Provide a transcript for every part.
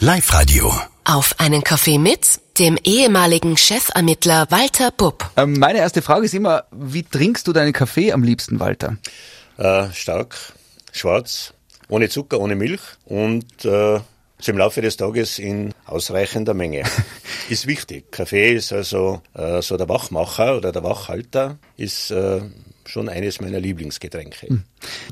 Live-Radio. Auf einen Kaffee mit dem ehemaligen Chefermittler Walter Bupp. Ähm, meine erste Frage ist immer, wie trinkst du deinen Kaffee am liebsten, Walter? Äh, stark, schwarz, ohne Zucker, ohne Milch und äh, so im Laufe des Tages in ausreichender Menge. ist wichtig. Kaffee ist also äh, so der Wachmacher oder der Wachhalter, ist äh, schon eines meiner Lieblingsgetränke. Hm.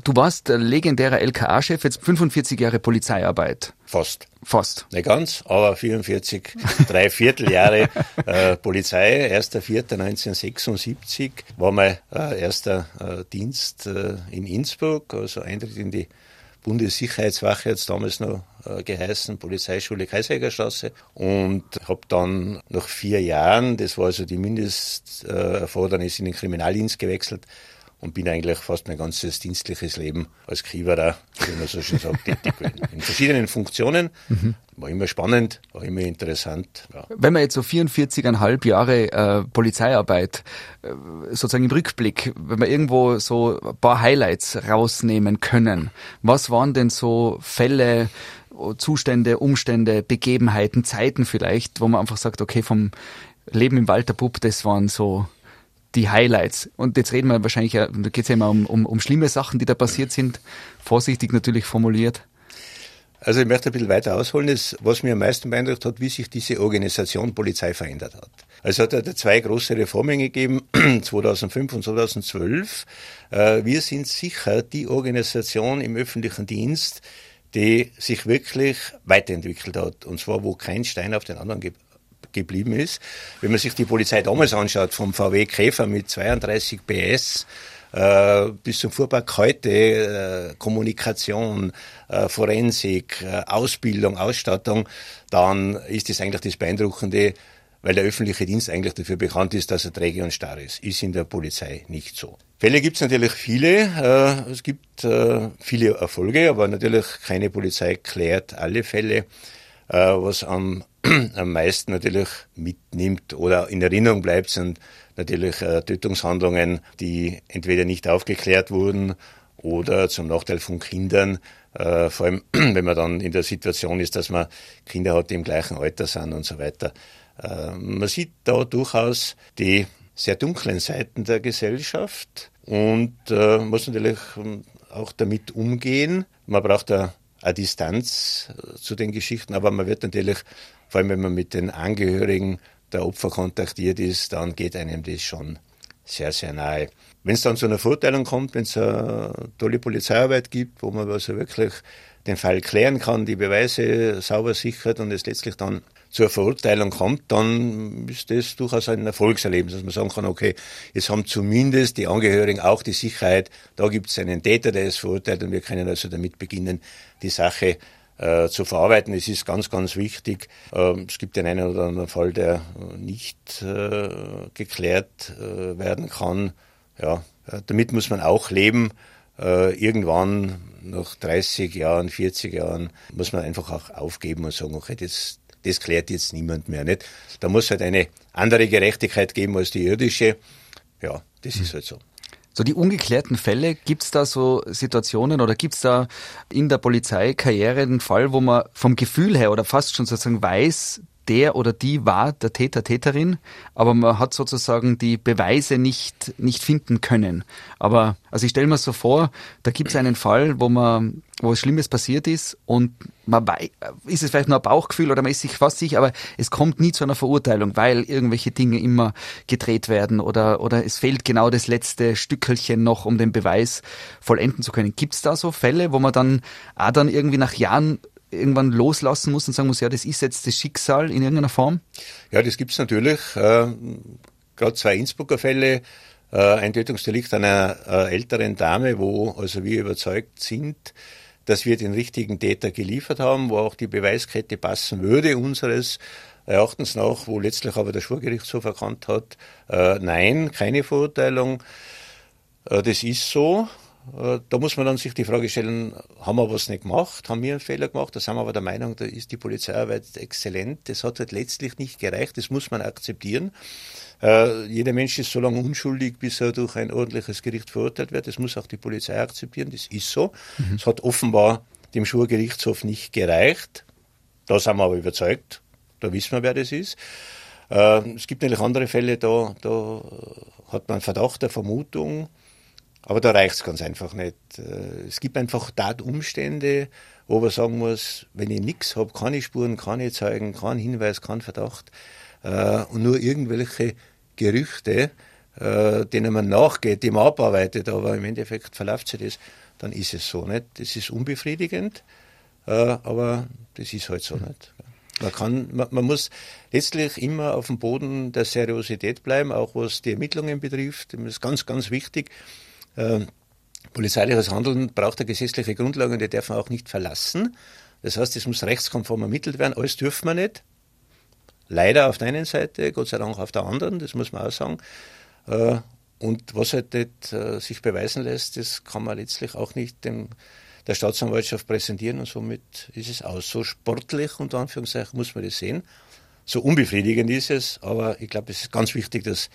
Du warst legendärer LKA-Chef, jetzt 45 Jahre Polizeiarbeit. Fast. Fast. Nicht ganz, aber 44, drei Vierteljahre äh, Polizei. 1.4.1976 war mein äh, erster äh, Dienst äh, in Innsbruck, also Eintritt in die Bundessicherheitswache, jetzt damals noch äh, geheißen, Polizeischule Kaiserstraße. Und habe dann nach vier Jahren, das war also die Mindesterfordernis, in den Kriminaldienst gewechselt und bin eigentlich fast mein ganzes dienstliches Leben als Kiewerer, wie man so schön sagt, tätig gewesen. In verschiedenen Funktionen. Mhm. War immer spannend, war immer interessant. Ja. Wenn man jetzt so 44,5 Jahre äh, Polizeiarbeit äh, sozusagen im Rückblick, wenn wir irgendwo so ein paar Highlights rausnehmen können, was waren denn so Fälle, Zustände, Umstände, Begebenheiten, Zeiten vielleicht, wo man einfach sagt, okay, vom Leben im Walter Pupp, das waren so die Highlights. Und jetzt reden wir wahrscheinlich, da geht es ja immer um, um, um schlimme Sachen, die da passiert sind. Vorsichtig natürlich formuliert. Also ich möchte ein bisschen weiter ausholen. Das, was mir am meisten beeindruckt hat, wie sich diese Organisation Polizei verändert hat. Also hat er zwei große Reformen gegeben, 2005 und 2012. Äh, wir sind sicher die Organisation im öffentlichen Dienst, die sich wirklich weiterentwickelt hat. Und zwar, wo kein Stein auf den anderen gibt geblieben ist. Wenn man sich die Polizei damals anschaut, vom VW Käfer mit 32 PS äh, bis zum Fuhrpark heute, äh, Kommunikation, äh, Forensik, Ausbildung, Ausstattung, dann ist das eigentlich das Beeindruckende, weil der öffentliche Dienst eigentlich dafür bekannt ist, dass er träge und starr ist. Ist in der Polizei nicht so. Fälle gibt es natürlich viele. Es gibt viele Erfolge, aber natürlich keine Polizei klärt alle Fälle. Was am am meisten natürlich mitnimmt oder in Erinnerung bleibt, sind natürlich äh, Tötungshandlungen, die entweder nicht aufgeklärt wurden oder zum Nachteil von Kindern, äh, vor allem wenn man dann in der Situation ist, dass man Kinder hat, die im gleichen Alter sind und so weiter. Äh, man sieht da durchaus die sehr dunklen Seiten der Gesellschaft und äh, muss natürlich ähm, auch damit umgehen. Man braucht eine, eine Distanz äh, zu den Geschichten, aber man wird natürlich vor allem wenn man mit den Angehörigen der Opfer kontaktiert ist, dann geht einem das schon sehr, sehr nahe. Wenn es dann zu einer Verurteilung kommt, wenn es eine tolle Polizeiarbeit gibt, wo man also wirklich den Fall klären kann, die Beweise sauber sichert und es letztlich dann zur Verurteilung kommt, dann ist das durchaus ein Erfolgserlebnis, dass man sagen kann, okay, jetzt haben zumindest die Angehörigen auch die Sicherheit, da gibt es einen Täter, der ist verurteilt und wir können also damit beginnen, die Sache äh, zu verarbeiten. Es ist ganz, ganz wichtig. Ähm, es gibt den einen oder anderen Fall, der nicht äh, geklärt äh, werden kann. Ja, äh, damit muss man auch leben. Äh, irgendwann nach 30 Jahren, 40 Jahren muss man einfach auch aufgeben und sagen, okay, das, das klärt jetzt niemand mehr. Nicht? Da muss halt eine andere Gerechtigkeit geben als die irdische. Ja, das ist halt so. So die ungeklärten Fälle, gibt's da so Situationen oder gibt's da in der Polizeikarriere einen Fall, wo man vom Gefühl her oder fast schon sozusagen weiß, der oder die war der Täter, Täterin, aber man hat sozusagen die Beweise nicht, nicht finden können. Aber, also ich stelle mir so vor, da gibt es einen Fall, wo man, wo was Schlimmes passiert ist und man weiß, ist es vielleicht nur ein Bauchgefühl oder man ist sich fast sicher, aber es kommt nie zu einer Verurteilung, weil irgendwelche Dinge immer gedreht werden oder, oder es fehlt genau das letzte Stückelchen noch, um den Beweis vollenden zu können. Gibt es da so Fälle, wo man dann auch dann irgendwie nach Jahren irgendwann loslassen muss und sagen muss, ja, das ist jetzt das Schicksal in irgendeiner Form? Ja, das gibt es natürlich. Äh, Gerade zwei Innsbrucker Fälle, äh, ein Tötungsdelikt einer äh, älteren Dame, wo also wir überzeugt sind, dass wir den richtigen Täter geliefert haben, wo auch die Beweiskette passen würde unseres Erachtens nach, wo letztlich aber der Schwurgerichtshof erkannt hat, äh, nein, keine Verurteilung. Äh, das ist so. Äh, da muss man dann sich die Frage stellen, haben wir was nicht gemacht? Haben wir einen Fehler gemacht? Da sind wir aber der Meinung, da ist die Polizeiarbeit exzellent. Das hat halt letztlich nicht gereicht. Das muss man akzeptieren. Äh, jeder Mensch ist so lange unschuldig, bis er durch ein ordentliches Gericht verurteilt wird. Das muss auch die Polizei akzeptieren. Das ist so. Mhm. Es hat offenbar dem Schurgerichtshof nicht gereicht. Da sind wir aber überzeugt, da wissen wir, wer das ist. Äh, es gibt natürlich andere Fälle, da, da hat man Verdacht, eine Vermutung, aber da reicht es ganz einfach nicht. Äh, es gibt einfach Tatumstände, wo man sagen muss, wenn ich nichts habe, keine Spuren, keine Zeugen, kein Hinweis, kein Verdacht äh, und nur irgendwelche Gerüchte, äh, denen man nachgeht, die man abarbeitet, aber im Endeffekt verläuft sich das, dann ist es so nicht. Das ist unbefriedigend, äh, aber das ist halt so nicht. Man kann, man, man, muss letztlich immer auf dem Boden der Seriosität bleiben, auch was die Ermittlungen betrifft. Das ist ganz, ganz wichtig. Äh, polizeiliches Handeln braucht eine gesetzliche Grundlage und die darf man auch nicht verlassen. Das heißt, es muss rechtskonform ermittelt werden. Alles dürfen wir nicht. Leider auf der einen Seite, Gott sei Dank auf der anderen, das muss man auch sagen. Äh, und was halt nicht äh, sich beweisen lässt, das kann man letztlich auch nicht dem, der Staatsanwaltschaft präsentieren und somit ist es aus. So sportlich, unter Anführungszeichen, muss man das sehen. So unbefriedigend ist es, aber ich glaube, es ist ganz wichtig, dass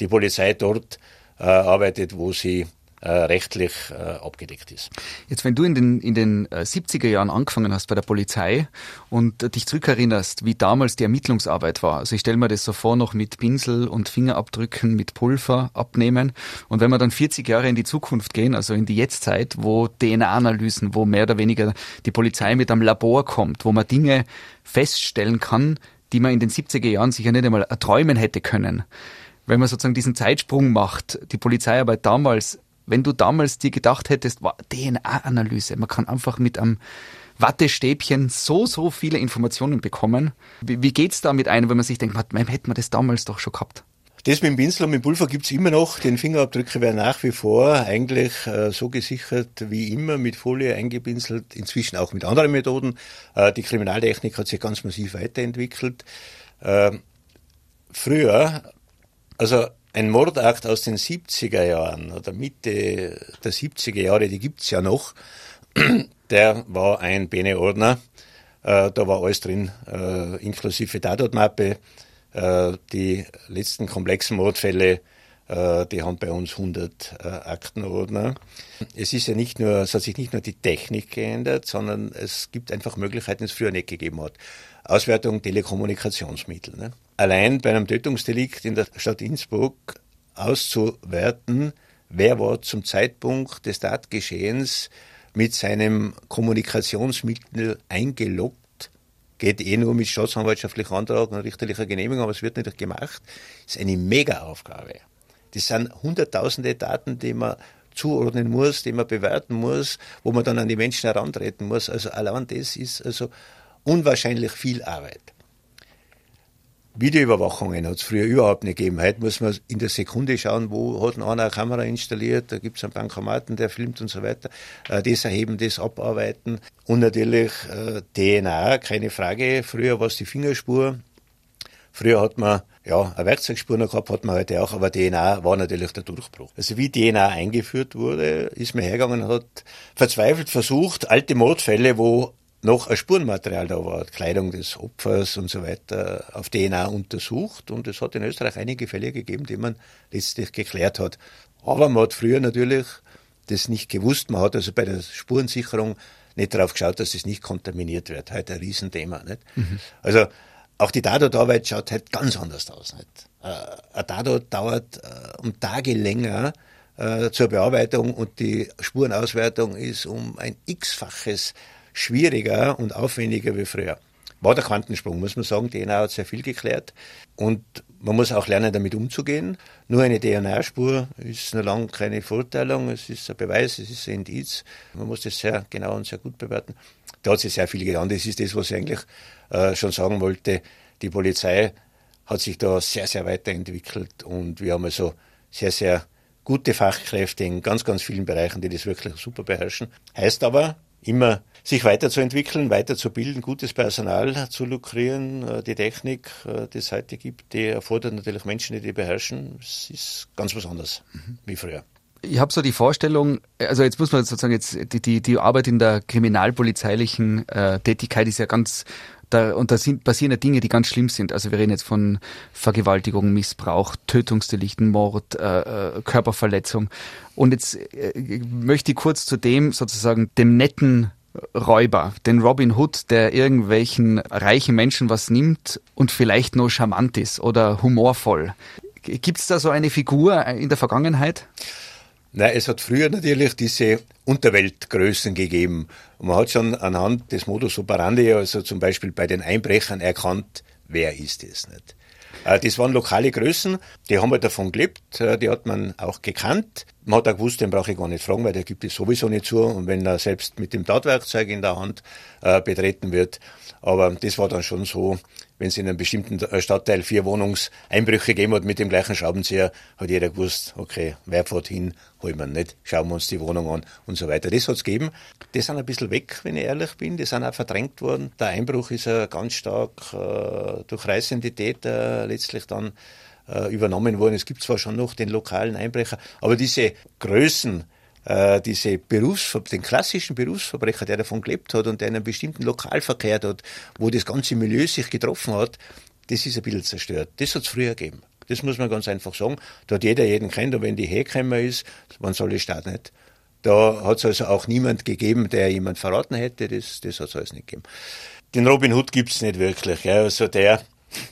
die Polizei dort äh, arbeitet, wo sie äh, rechtlich äh, abgedeckt ist. Jetzt, wenn du in den, in den 70er äh, Jahren angefangen hast bei der Polizei und dich zurückerinnerst, wie damals die Ermittlungsarbeit war, also ich stelle mir das so vor, noch mit Pinsel und Fingerabdrücken mit Pulver abnehmen und wenn wir dann 40 Jahre in die Zukunft gehen, also in die Jetztzeit, wo DNA-Analysen, wo mehr oder weniger die Polizei mit einem Labor kommt, wo man Dinge feststellen kann, die man in den 70er Jahren sicher nicht einmal erträumen hätte können. Wenn man sozusagen diesen Zeitsprung macht, die Polizeiarbeit damals wenn du damals dir gedacht hättest, DNA-Analyse, man kann einfach mit einem Wattestäbchen so, so viele Informationen bekommen. Wie, wie geht's da mit einem, wenn man sich denkt, man, hätte man das damals doch schon gehabt? Das mit dem Pinsel und mit dem Pulver gibt's immer noch. Den Fingerabdrücke werden nach wie vor eigentlich äh, so gesichert wie immer, mit Folie eingepinselt, inzwischen auch mit anderen Methoden. Äh, die Kriminaltechnik hat sich ganz massiv weiterentwickelt. Äh, früher, also ein Mordakt aus den 70er Jahren oder Mitte der 70er Jahre, die gibt's ja noch, der war ein Bene-Ordner. Äh, da war alles drin, äh, inklusive Tatortmappe. Äh, die letzten komplexen Mordfälle, die haben bei uns 100 äh, Aktenordner. Es ist ja nicht nur, es hat sich nicht nur die Technik geändert, sondern es gibt einfach Möglichkeiten, die es früher nicht gegeben hat. Auswertung Telekommunikationsmittel. Ne? Allein bei einem Tötungsdelikt in der Stadt Innsbruck auszuwerten, wer war zum Zeitpunkt des Tatgeschehens mit seinem Kommunikationsmittel eingeloggt, geht eh nur mit staatsanwaltschaftlichem Antrag und richterlicher Genehmigung, aber es wird nicht gemacht, ist eine Mega-Aufgabe. Das sind hunderttausende Daten, die man zuordnen muss, die man bewerten muss, wo man dann an die Menschen herantreten muss. Also allein das ist also unwahrscheinlich viel Arbeit. Videoüberwachungen hat es früher überhaupt nicht gegeben. Heute muss man in der Sekunde schauen, wo hat einer eine Kamera installiert, da gibt es einen Bankomaten, der filmt und so weiter. Äh, das erheben, das abarbeiten. Und natürlich äh, DNA, keine Frage. Früher war es die Fingerspur. Früher hat man ja, eine Werkzeugspur noch gehabt, hat man heute auch, aber DNA war natürlich der Durchbruch. Also wie DNA eingeführt wurde, ist man hergegangen und hat verzweifelt versucht, alte Mordfälle, wo noch ein Spurenmaterial da war, Kleidung des Opfers und so weiter, auf DNA untersucht. Und es hat in Österreich einige Fälle gegeben, die man letztlich geklärt hat. Aber man hat früher natürlich das nicht gewusst. Man hat also bei der Spurensicherung nicht darauf geschaut, dass es nicht kontaminiert wird. Heute ein Riesenthema. Nicht? Mhm. Also auch die Tatortarbeit schaut halt ganz anders aus. Nicht? Äh, ein Tatort dauert äh, um Tage länger äh, zur Bearbeitung und die Spurenauswertung ist um ein x-faches schwieriger und aufwendiger wie früher. War der Quantensprung, muss man sagen. DNA hat sehr viel geklärt. Und man muss auch lernen, damit umzugehen. Nur eine DNA-Spur ist noch lange keine Verurteilung. Es ist ein Beweis, es ist ein Indiz. Man muss das sehr genau und sehr gut bewerten. Da hat sich sehr viel getan. Das ist das, was ich eigentlich äh, schon sagen wollte. Die Polizei hat sich da sehr, sehr weiterentwickelt und wir haben also sehr, sehr gute Fachkräfte in ganz, ganz vielen Bereichen, die das wirklich super beherrschen. Heißt aber, immer sich weiterzuentwickeln, weiterzubilden, gutes Personal zu lukrieren. Äh, die Technik, äh, die es heute gibt, die erfordert natürlich Menschen, die die beherrschen. Es ist ganz was anderes mhm. wie früher. Ich habe so die Vorstellung, also jetzt muss man sozusagen jetzt die, die, die Arbeit in der kriminalpolizeilichen äh, Tätigkeit ist ja ganz da, und da sind, passieren ja Dinge, die ganz schlimm sind. Also wir reden jetzt von Vergewaltigung, Missbrauch, Tötungsdelikten, Mord, äh, äh, Körperverletzung. Und jetzt äh, möchte ich kurz zu dem sozusagen dem netten Räuber, den Robin Hood, der irgendwelchen reichen Menschen was nimmt und vielleicht nur charmant ist oder humorvoll. Gibt es da so eine Figur in der Vergangenheit? Nein, es hat früher natürlich diese Unterweltgrößen gegeben. Und man hat schon anhand des Modus operandi, also zum Beispiel bei den Einbrechern, erkannt, wer ist es nicht. Äh, das waren lokale Größen, die haben halt davon gelebt, äh, die hat man auch gekannt. Man hat auch gewusst, den brauche ich gar nicht fragen, weil der gibt es sowieso nicht zu. Und wenn er selbst mit dem Tatwerkzeug in der Hand äh, betreten wird, aber das war dann schon so, wenn es in einem bestimmten Stadtteil vier Wohnungseinbrüche gegeben hat mit dem gleichen Schraubenzieher, hat jeder gewusst, okay, wer fährt hin, holen wir nicht, schauen wir uns die Wohnung an und so weiter. Das hat's gegeben. Die sind ein bisschen weg, wenn ich ehrlich bin. Die sind auch verdrängt worden. Der Einbruch ist ja ganz stark äh, durch reißende Täter letztlich dann äh, übernommen worden. Es gibt zwar schon noch den lokalen Einbrecher, aber diese Größen, äh, diese Berufsver den klassischen Berufsverbrecher, der davon gelebt hat und der in einem bestimmten Lokal verkehrt hat, wo das ganze Milieu sich getroffen hat, das ist ein bisschen zerstört. Das hat es früher gegeben. Das muss man ganz einfach sagen. Da hat jeder jeden kennt und wenn die hergekommen ist, man soll es Staat nicht. Da hat es also auch niemand gegeben, der jemand verraten hätte. Das, das hat es alles nicht gegeben. Den Robin Hood gibt es nicht wirklich. Ja. Also der,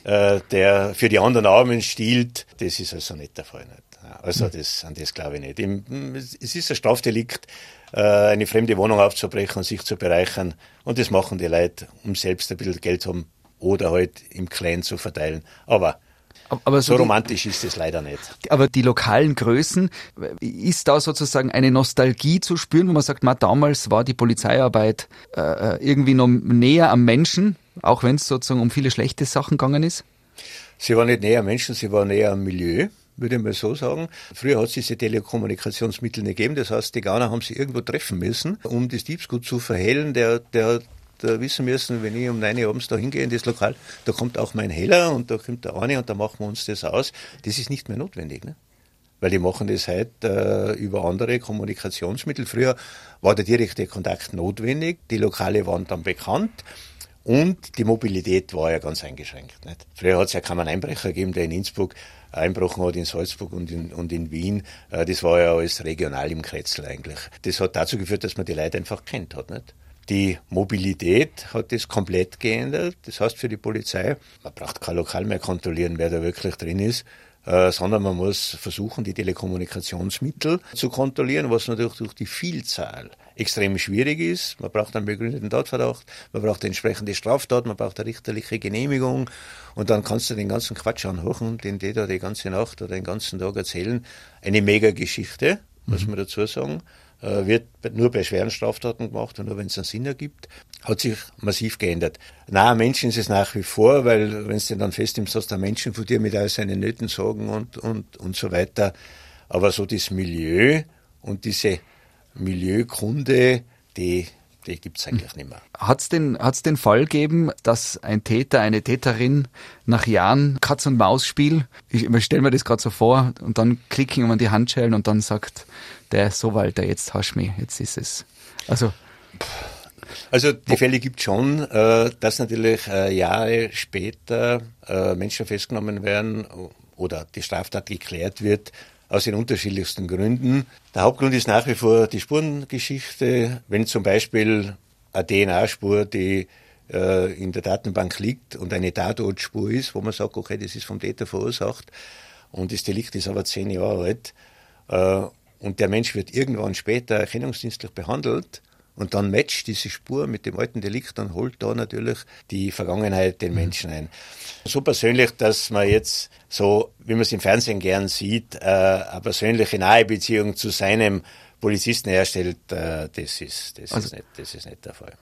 äh, der für die anderen Armen stiehlt, das ist also nicht der Fall. Nicht. Also das, an das glaube ich nicht. Es ist ein Strafdelikt, äh, eine fremde Wohnung aufzubrechen und sich zu bereichern. Und das machen die Leute, um selbst ein bisschen Geld zu haben oder halt im Clan zu verteilen. Aber aber so, so romantisch ist es leider nicht. Aber die lokalen Größen, ist da sozusagen eine Nostalgie zu spüren, wo man sagt, ma, damals war die Polizeiarbeit äh, äh irgendwie noch näher am Menschen, auch wenn es sozusagen um viele schlechte Sachen gegangen ist? Sie war nicht näher Menschen, sie war näher am Milieu würde ich mal so sagen. Früher hat es diese Telekommunikationsmittel nicht gegeben, das heißt, die Ghana haben sich irgendwo treffen müssen, um das Diebsgut zu verhellen. Der, der da wissen müssen, wenn ich um 9 Uhr abends da hingehe in das Lokal, da kommt auch mein Heller und da kommt der eine und da machen wir uns das aus. Das ist nicht mehr notwendig. Ne? Weil die machen das heute äh, über andere Kommunikationsmittel. Früher war der direkte Kontakt notwendig, die Lokale waren dann bekannt. Und die Mobilität war ja ganz eingeschränkt. Nicht? Früher hat es ja kaum einen Einbrecher gegeben, der in Innsbruck einbrochen hat in Salzburg und in, und in Wien. Äh, das war ja alles regional im Kretzel eigentlich. Das hat dazu geführt, dass man die Leute einfach kennt hat. Nicht? Die Mobilität hat das komplett geändert. Das heißt für die Polizei, man braucht kein Lokal mehr kontrollieren, wer da wirklich drin ist, äh, sondern man muss versuchen, die Telekommunikationsmittel zu kontrollieren, was natürlich durch die Vielzahl extrem schwierig ist. Man braucht einen begründeten Tatverdacht, man braucht eine entsprechende Straftat, man braucht eine richterliche Genehmigung und dann kannst du den ganzen Quatsch anhören, den die da die ganze Nacht oder den ganzen Tag erzählen. Eine Mega-Geschichte, muss man dazu sagen. Äh, wird nur bei schweren Straftaten gemacht und nur wenn es einen Sinn ergibt, hat sich massiv geändert. Na, Menschen ist es nach wie vor, weil wenn es denn dann festnimmst, hast du Menschen von dir mit all seinen Nöten, Sorgen und, und, und so weiter. Aber so das Milieu und diese Milieukunde, die, die gibt es eigentlich nicht mehr. Hat es den, hat's den Fall gegeben, dass ein Täter, eine Täterin nach Jahren Katz-und-Maus-Spiel, ich, ich stelle mir das gerade so vor, und dann klicken um an die Handschellen und dann sagt der so, Walter, jetzt hast du mich, jetzt ist es. Also. Also die Fälle gibt schon, äh, dass natürlich äh, Jahre später äh, Menschen festgenommen werden oder die Straftat geklärt wird, aus den unterschiedlichsten Gründen. Der Hauptgrund ist nach wie vor die Spurengeschichte. Wenn zum Beispiel eine DNA-Spur, die äh, in der Datenbank liegt und eine Tatortspur ist, wo man sagt, okay, das ist vom Täter verursacht und das Delikt ist aber zehn Jahre alt äh, und der Mensch wird irgendwann später erkennungsdienstlich behandelt und dann matcht diese Spur mit dem alten Delikt, dann holt da natürlich die Vergangenheit den mhm. Menschen ein. So persönlich, dass man jetzt so, wie man es im Fernsehen gern sieht, äh, eine persönliche nahe Beziehung zu seinem Polizisten herstellt, äh, das, ist, das, also, ist nicht, das ist nicht der Fall.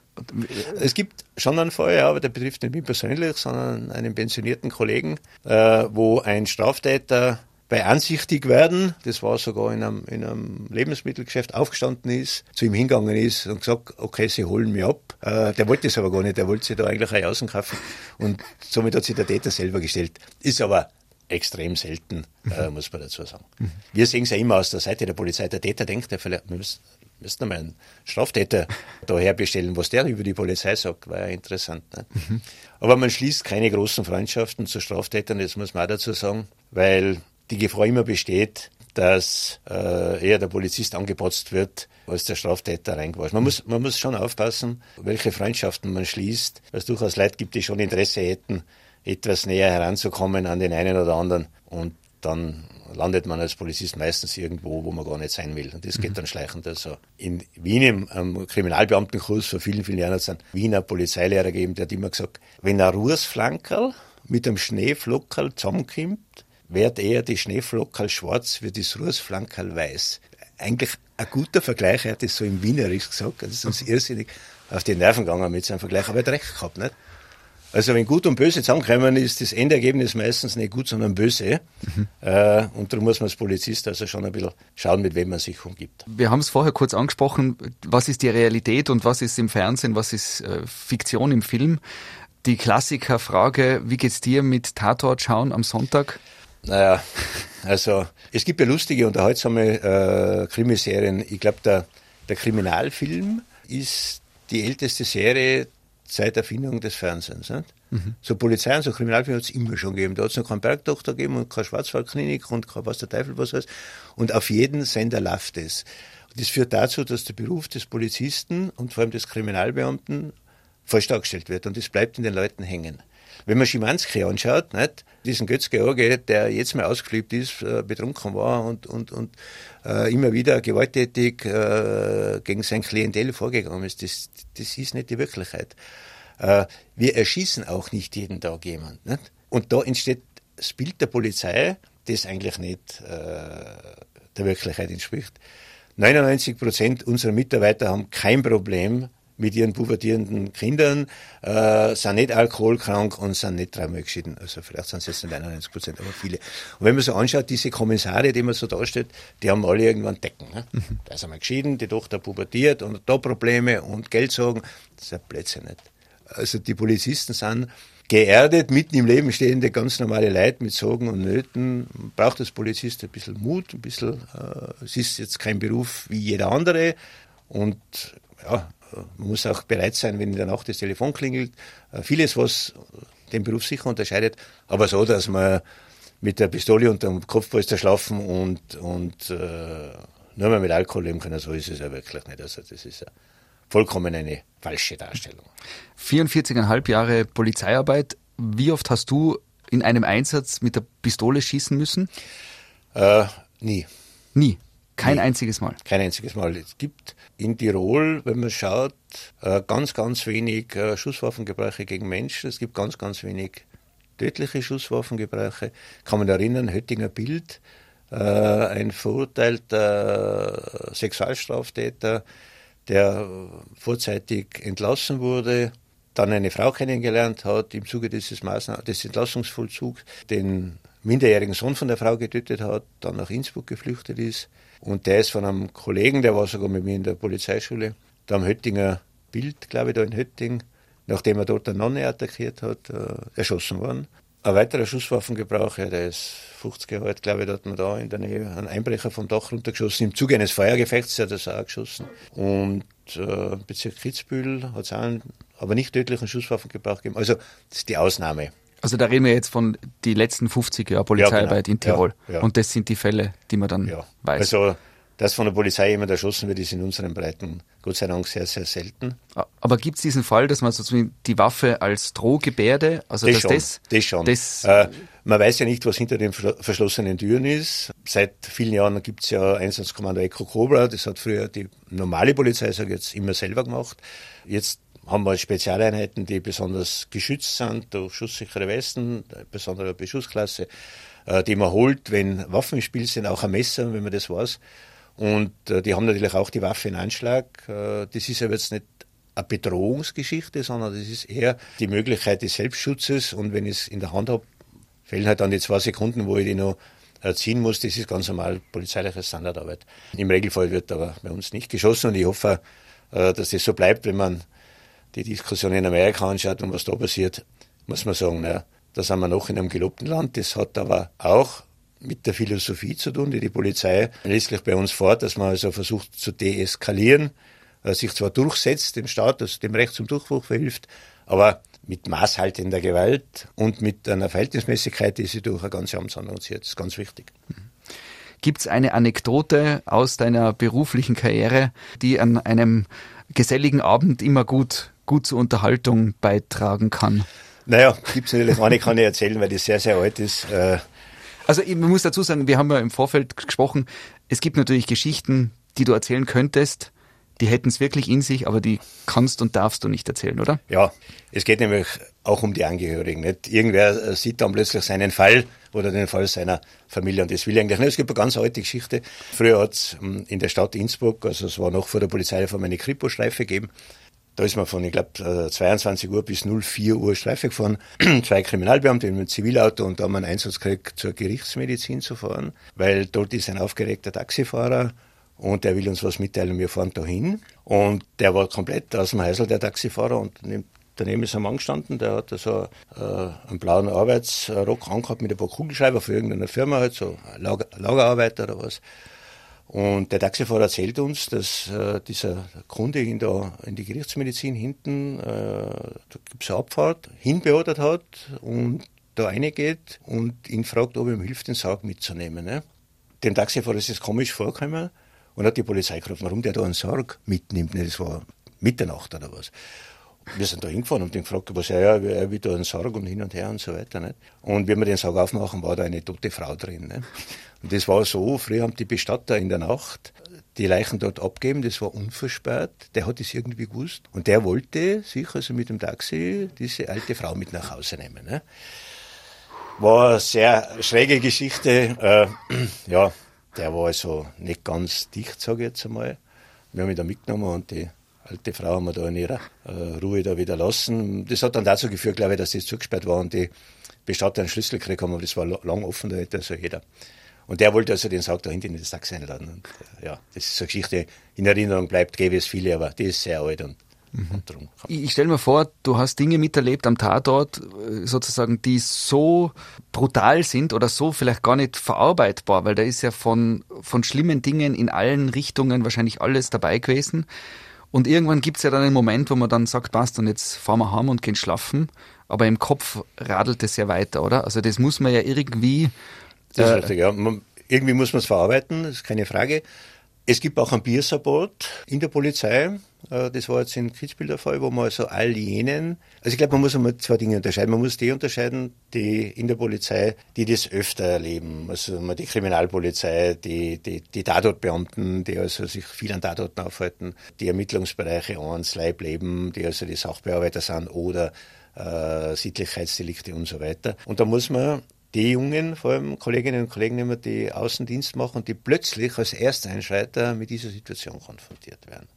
Es gibt schon einen Fall, aber der betrifft nicht mich persönlich, sondern einen pensionierten Kollegen, äh, wo ein Straftäter ansichtig werden, das war sogar in einem, in einem Lebensmittelgeschäft, aufgestanden ist, zu ihm hingegangen ist und gesagt, okay, sie holen mich ab. Äh, der wollte es aber gar nicht, der wollte sich da eigentlich ein außen kaufen und somit hat sich der Täter selber gestellt. Ist aber extrem selten, äh, muss man dazu sagen. Mhm. Wir sehen es ja immer aus der Seite der Polizei. Der Täter denkt, der vielleicht, wir müssen, müssen mal einen Straftäter daher bestellen, was der über die Polizei sagt, war ja interessant. Ne? Mhm. Aber man schließt keine großen Freundschaften zu Straftätern, das muss man auch dazu sagen, weil die Gefahr immer besteht, dass äh, eher der Polizist angepotzt wird, als der Straftäter reingewaschen. Man muss, man muss schon aufpassen, welche Freundschaften man schließt, weil es durchaus Leute gibt, die schon Interesse hätten, etwas näher heranzukommen an den einen oder anderen. Und dann landet man als Polizist meistens irgendwo, wo man gar nicht sein will. Und das geht mhm. dann schleichend. Also in Wien im ähm, Kriminalbeamtenkurs vor vielen, vielen Jahren hat es einen Wiener Polizeilehrer gegeben, der hat immer gesagt, wenn ein Ruhrsflankerl mit einem Schneeflockerl zusammenkommt, wird eher die Schneeflockerl schwarz wie das Ruhrsflankerl weiß. Eigentlich ein guter Vergleich, er hat das so im Wienerisch gesagt, das ist uns irrsinnig auf die Nerven gegangen mit seinem Vergleich, aber er hat recht gehabt, nicht? Also wenn Gut und Böse zusammenkommen, ist das Endergebnis meistens nicht gut, sondern böse. Mhm. Äh, und darum muss man als Polizist also schon ein bisschen schauen, mit wem man sich umgibt. Wir haben es vorher kurz angesprochen, was ist die Realität und was ist im Fernsehen, was ist äh, Fiktion im Film. Die Klassikerfrage, wie geht's dir mit Tatort schauen am Sonntag? Naja, also es gibt ja lustige, unterhaltsame äh, Krimiserien. Ich glaube, der, der Kriminalfilm ist die älteste Serie seit Erfindung des Fernsehens. Nicht? Mhm. So Polizei und so Kriminalfilme hat es immer schon gegeben. Da hat es noch keinen Bergtochter gegeben und keine Schwarzwaldklinik und kein was der Teufel was heißt. Und auf jeden Sender läuft es. Das führt dazu, dass der Beruf des Polizisten und vor allem des Kriminalbeamten falsch dargestellt wird. Und das bleibt in den Leuten hängen. Wenn man Schimanski anschaut, nicht, diesen Götz-George, der jetzt mal ausgeflippt ist, äh, betrunken war und, und, und äh, immer wieder gewalttätig äh, gegen sein Klientel vorgegangen ist, das, das ist nicht die Wirklichkeit. Äh, wir erschießen auch nicht jeden Tag jemanden. Nicht? Und da entsteht das Bild der Polizei, das eigentlich nicht äh, der Wirklichkeit entspricht. 99 Prozent unserer Mitarbeiter haben kein Problem mit ihren pubertierenden Kindern, äh, sind nicht alkoholkrank und sind nicht dreimal geschieden. Also vielleicht sind es jetzt nicht 91 Prozent, aber viele. Und wenn man so anschaut, diese Kommissare, die man so darstellt, die haben alle irgendwann Decken. Ne? Mhm. Da ist einmal geschieden, die Tochter pubertiert und da Probleme und Geldsorgen. Das ist ein Blödsinn nicht. Also die Polizisten sind geerdet, mitten im Leben stehende, ganz normale Leute mit Sorgen und Nöten. Braucht als Polizist ein bisschen Mut, ein bisschen, äh, es ist jetzt kein Beruf wie jeder andere. Und ja, man muss auch bereit sein, wenn in der Nacht das Telefon klingelt. Äh, vieles, was den Beruf sicher unterscheidet, aber so, dass man mit der Pistole unter dem Kopfpolster schlafen und, und äh, nur mehr mit Alkohol leben kann, so ist es ja wirklich nicht. Also das ist ja vollkommen eine falsche Darstellung. 44,5 Jahre Polizeiarbeit. Wie oft hast du in einem Einsatz mit der Pistole schießen müssen? Äh, nie. Nie? Kein nee, einziges Mal. Kein einziges Mal. Es gibt in Tirol, wenn man schaut, äh, ganz, ganz wenig äh, Schusswaffengebräuche gegen Menschen. Es gibt ganz, ganz wenig tödliche Schusswaffengebräuche. Kann man erinnern, Höttinger Bild, äh, ein verurteilter Sexualstraftäter, der vorzeitig entlassen wurde, dann eine Frau kennengelernt hat, im Zuge dieses Maßnahmen, des Entlassungsvollzugs den minderjährigen Sohn von der Frau getötet hat, dann nach Innsbruck geflüchtet ist. Und der ist von einem Kollegen, der war sogar mit mir in der Polizeischule, da am Höttinger Bild, glaube ich, da in Hötting, nachdem er dort eine Nonne attackiert hat, äh, erschossen worden. Ein weiterer Schusswaffengebrauch, ja, der ist 50 Jahre alt, glaube ich, da hat man da in der Nähe einen Einbrecher vom Dach runtergeschossen. Im Zuge eines Feuergefechts hat er das auch geschossen. Und äh, Bezirk Kitzbühel hat es auch einen, aber nicht tödlichen Schusswaffengebrauch gegeben. Also das ist die Ausnahme. Also da reden wir jetzt von die letzten 50 Jahre Polizeiarbeit ja, genau. in Tirol. Ja, ja. Und das sind die Fälle, die man dann weiß. Also dass von der Polizei jemand erschossen wird, ist in unseren Breiten Gott sei Dank sehr, sehr selten. Aber gibt es diesen Fall, dass man sozusagen die Waffe als Drohgebärde, also das dass schon, das, das schon. Das äh, man weiß ja nicht, was hinter den verschlossenen Türen ist. Seit vielen Jahren gibt es ja Einsatzkommando Echo Cobra, das hat früher die normale Polizei, sage ich jetzt, immer selber gemacht. Jetzt haben wir Spezialeinheiten, die besonders geschützt sind durch schusssichere Westen, besondere Beschussklasse, äh, die man holt, wenn Waffen im Spiel sind, auch ein Messer, wenn man das weiß. Und äh, die haben natürlich auch die Waffe in Anschlag. Äh, das ist aber jetzt nicht eine Bedrohungsgeschichte, sondern das ist eher die Möglichkeit des Selbstschutzes. Und wenn ich es in der Hand habe, fehlen halt dann die zwei Sekunden, wo ich die noch ziehen muss. Das ist ganz normal polizeiliche Standardarbeit. Im Regelfall wird aber bei uns nicht geschossen und ich hoffe, dass das so bleibt, wenn man die Diskussion in Amerika anschaut und was da passiert, muss man sagen, na, da sind wir noch in einem gelobten Land. Das hat aber auch mit der Philosophie zu tun, die die Polizei letztlich bei uns fordert, dass man also versucht zu deeskalieren, äh, sich zwar durchsetzt, dem Staat, also dem Recht zum Durchbruch verhilft, aber mit maßhaltender Gewalt und mit einer Verhältnismäßigkeit, die sich durch eine ganze Amtshandlung zieht. Das ist ganz wichtig. Gibt es eine Anekdote aus deiner beruflichen Karriere, die an einem geselligen Abend immer gut, gut zur Unterhaltung beitragen kann? Naja, gibt es natürlich eine, kann ich erzählen, weil die sehr, sehr alt ist. Äh, also ich muss dazu sagen, wir haben ja im Vorfeld gesprochen, es gibt natürlich Geschichten, die du erzählen könntest, die hätten es wirklich in sich, aber die kannst und darfst du nicht erzählen, oder? Ja, es geht nämlich auch um die Angehörigen. Nicht? Irgendwer äh, sieht dann plötzlich seinen Fall oder den Fall seiner Familie und das will ich eigentlich nicht. Es gibt eine ganz alte Geschichte. Früher hat es hm, in der Stadt Innsbruck, also es war noch vor der Polizeireform, eine Kripo-Streife gegeben. Da ist man von, ich glaube, 22 Uhr bis 04 Uhr Streife gefahren. Zwei Kriminalbeamte mit einem Zivilauto und da haben wir einen Einsatz gekriegt, zur Gerichtsmedizin zu fahren, weil dort ist ein aufgeregter Taxifahrer und der will uns was mitteilen, wir fahren da hin. Und der war komplett aus dem Heisel, der Taxifahrer, und daneben ist ein Mann gestanden, der hatte so äh, einen blauen Arbeitsrock angehabt mit ein paar Kugelschreiber für irgendeine Firma, halt so Lager, Lagerarbeiter oder was. Und der Taxifahrer erzählt uns, dass äh, dieser Kunde ihn da in die Gerichtsmedizin hinten, äh, da gibt es eine Abfahrt, hinbeordert hat und da reingeht und ihn fragt, ob ihm hilft, den Sarg mitzunehmen. Ne? Dem Taxifahrer ist es komisch vorgekommen und hat die Polizei gefragt, warum der da einen Sarg mitnimmt. Ne? Das war Mitternacht oder was. Wir sind da hingefahren und den gefragt, was er, er will da einen Sarg und hin und her und so weiter. Nicht? Und wenn wir den Sarg aufmachen, war da eine tote Frau drin. Nicht? Und das war so, früher haben die Bestatter in der Nacht die Leichen dort abgeben, das war unversperrt, der hat es irgendwie gewusst und der wollte sich also mit dem Taxi diese alte Frau mit nach Hause nehmen. Ne? War eine sehr schräge Geschichte, äh, ja, der war also nicht ganz dicht, sage ich jetzt einmal. Wir haben ihn da mitgenommen und die alte Frau haben wir da in ihrer äh, Ruhe da wieder lassen. Das hat dann dazu geführt, glaube ich, dass das zugesperrt war und die Bestatter einen Schlüssel gekriegt haben, aber das war lang offen, da hätte also jeder. Und der wollte also den Sarg da hinten in das Taxi einladen. Und, äh, ja, das ist eine Geschichte, in Erinnerung bleibt, gäbe es viele, aber die ist sehr alt und mhm. Ich stelle mir vor, du hast Dinge miterlebt am Tatort, äh, sozusagen, die so brutal sind oder so vielleicht gar nicht verarbeitbar, weil da ist ja von, von schlimmen Dingen in allen Richtungen wahrscheinlich alles dabei gewesen. Und irgendwann gibt es ja dann einen Moment, wo man dann sagt, passt, und jetzt fahren wir heim und gehen schlafen. Aber im Kopf radelt es ja weiter, oder? Also das muss man ja irgendwie. Das ist äh, richtig, ja. Man, irgendwie muss man es verarbeiten, das ist keine Frage. Es gibt auch ein Biersupport in der Polizei. Äh, das war jetzt in Kitzbühel der Fall, wo man also all jenen, also ich glaube, man muss einmal zwei Dinge unterscheiden. Man muss die unterscheiden, die in der Polizei, die das öfter erleben. Also die Kriminalpolizei, die, die, die Tatortbeamten, die also sich viel an Tatorten aufhalten, die Ermittlungsbereiche ans Leib leben, die also die Sachbearbeiter sind oder äh, Sittlichkeitsdelikte und so weiter. Und da muss man die Jungen, vor allem Kolleginnen und Kollegen, die Außendienst machen die plötzlich als Ersteinschreiter mit dieser Situation konfrontiert werden.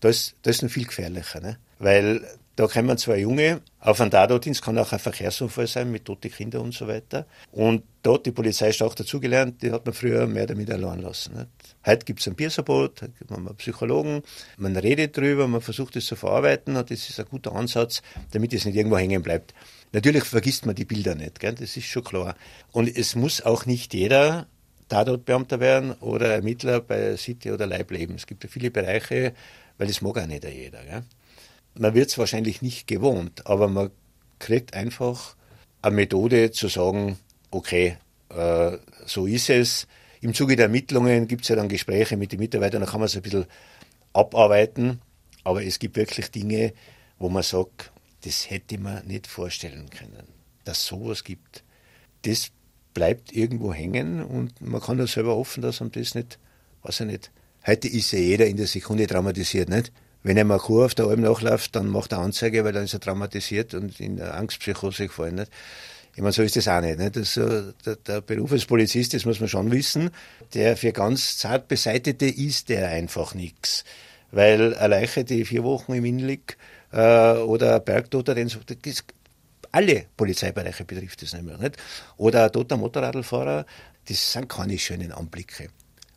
Da ist, das ist noch viel gefährlicher, ne? weil da kommen zwei Junge auf einen Tatortdienst, kann auch ein Verkehrsunfall sein mit toten Kindern und so weiter. Und dort, die Polizei ist auch dazugelernt, die hat man früher mehr damit allein lassen. Nicht? Heute gibt es ein gibt man Psychologen, man redet drüber, man versucht es zu verarbeiten und das ist ein guter Ansatz, damit es nicht irgendwo hängen bleibt. Natürlich vergisst man die Bilder nicht, gell? das ist schon klar. Und es muss auch nicht jeder Tatortbeamter werden oder Ermittler bei City oder Leib leben. Es gibt ja viele Bereiche, weil das mag auch nicht jeder. Gell? Man wird es wahrscheinlich nicht gewohnt, aber man kriegt einfach eine Methode zu sagen, okay, äh, so ist es. Im Zuge der Ermittlungen gibt es ja dann Gespräche mit den Mitarbeitern, da kann man es ein bisschen abarbeiten, aber es gibt wirklich Dinge, wo man sagt, das hätte man nicht vorstellen können, dass sowas gibt. Das bleibt irgendwo hängen und man kann ja selber hoffen, dass man das nicht, weiß ich nicht. Heute ist ja jeder in der Sekunde traumatisiert, nicht? Wenn einem eine Kur auf der Alm nachläuft, dann macht er Anzeige, weil dann ist er traumatisiert und in der Angstpsychose gefallen, nicht? Ich meine, so ist das auch nicht. nicht? Das, der, der Beruf als Polizist, das muss man schon wissen, der für ganz zart Beseitete ist der einfach nichts. Weil eine Leiche, die vier Wochen im Inn liegt, äh, oder Bergtoter, den das, alle Polizeibereiche betrifft das mehr. Nicht? Oder ein toter Motorradfahrer, das sind keine schönen Anblicke.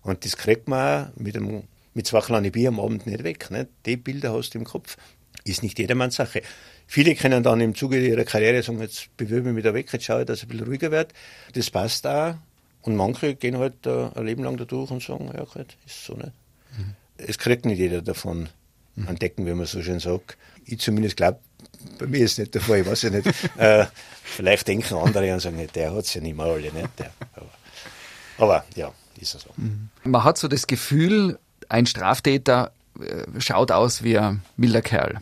Und das kriegt man mit, einem, mit zwei kleinen Bier am Abend nicht weg. Nicht? Die Bilder hast du im Kopf. Ist nicht jedermanns Sache. Viele können dann im Zuge ihrer Karriere sagen, jetzt bewirbe ich mich da weg, jetzt schaue ich, dass ich ein bisschen ruhiger wird. Das passt auch. Und manche gehen halt äh, ein Leben lang da durch und sagen, ja, gut, ist so nicht. Mhm. Es kriegt nicht jeder davon mhm. entdecken, wie man so schön sagt. Ich zumindest glaube, bei mir ist nicht der Fall, ich weiß ja nicht. äh, vielleicht denken andere und sagen, der hat es ja nicht mehr alle, nicht? Der, aber, aber, ja, ist es so. Man hat so das Gefühl, ein Straftäter äh, schaut aus wie ein milder Kerl.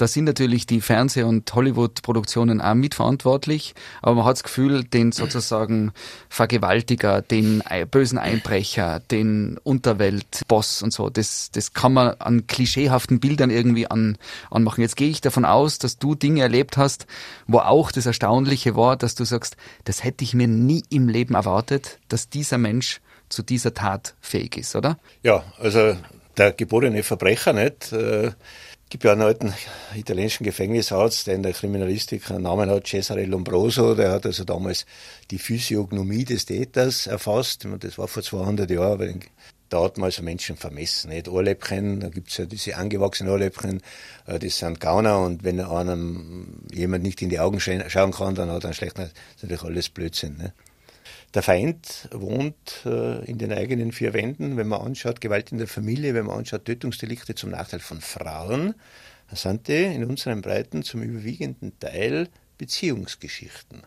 Da sind natürlich die Fernseh- und Hollywood-Produktionen auch mitverantwortlich, aber man hat das Gefühl, den sozusagen Vergewaltiger, den bösen Einbrecher, den Unterweltboss und so, das, das kann man an klischeehaften Bildern irgendwie an, anmachen. Jetzt gehe ich davon aus, dass du Dinge erlebt hast, wo auch das Erstaunliche war, dass du sagst, das hätte ich mir nie im Leben erwartet, dass dieser Mensch zu dieser Tat fähig ist, oder? Ja, also der geborene Verbrecher nicht. Äh, gibt ja einen alten italienischen Gefängnisarzt, der in der Kriminalistik einen Namen hat, Cesare Lombroso, der hat also damals die Physiognomie des Täters erfasst. Das war vor 200 Jahren, da hat man also Menschen vermessen. Nicht? Ohrläppchen, da gibt's ja diese angewachsenen Ohrläppchen, äh, das sind Gauner und wenn einem jemand nicht in die Augen schauen kann, dann hat er einen schlechten, das ist natürlich alles Blödsinn. Nicht? Der Feind wohnt äh, in den eigenen vier Wänden. Wenn man anschaut, Gewalt in der Familie, wenn man anschaut, Tötungsdelikte zum Nachteil von Frauen, sind die in unseren Breiten zum überwiegenden Teil Beziehungsgeschichten.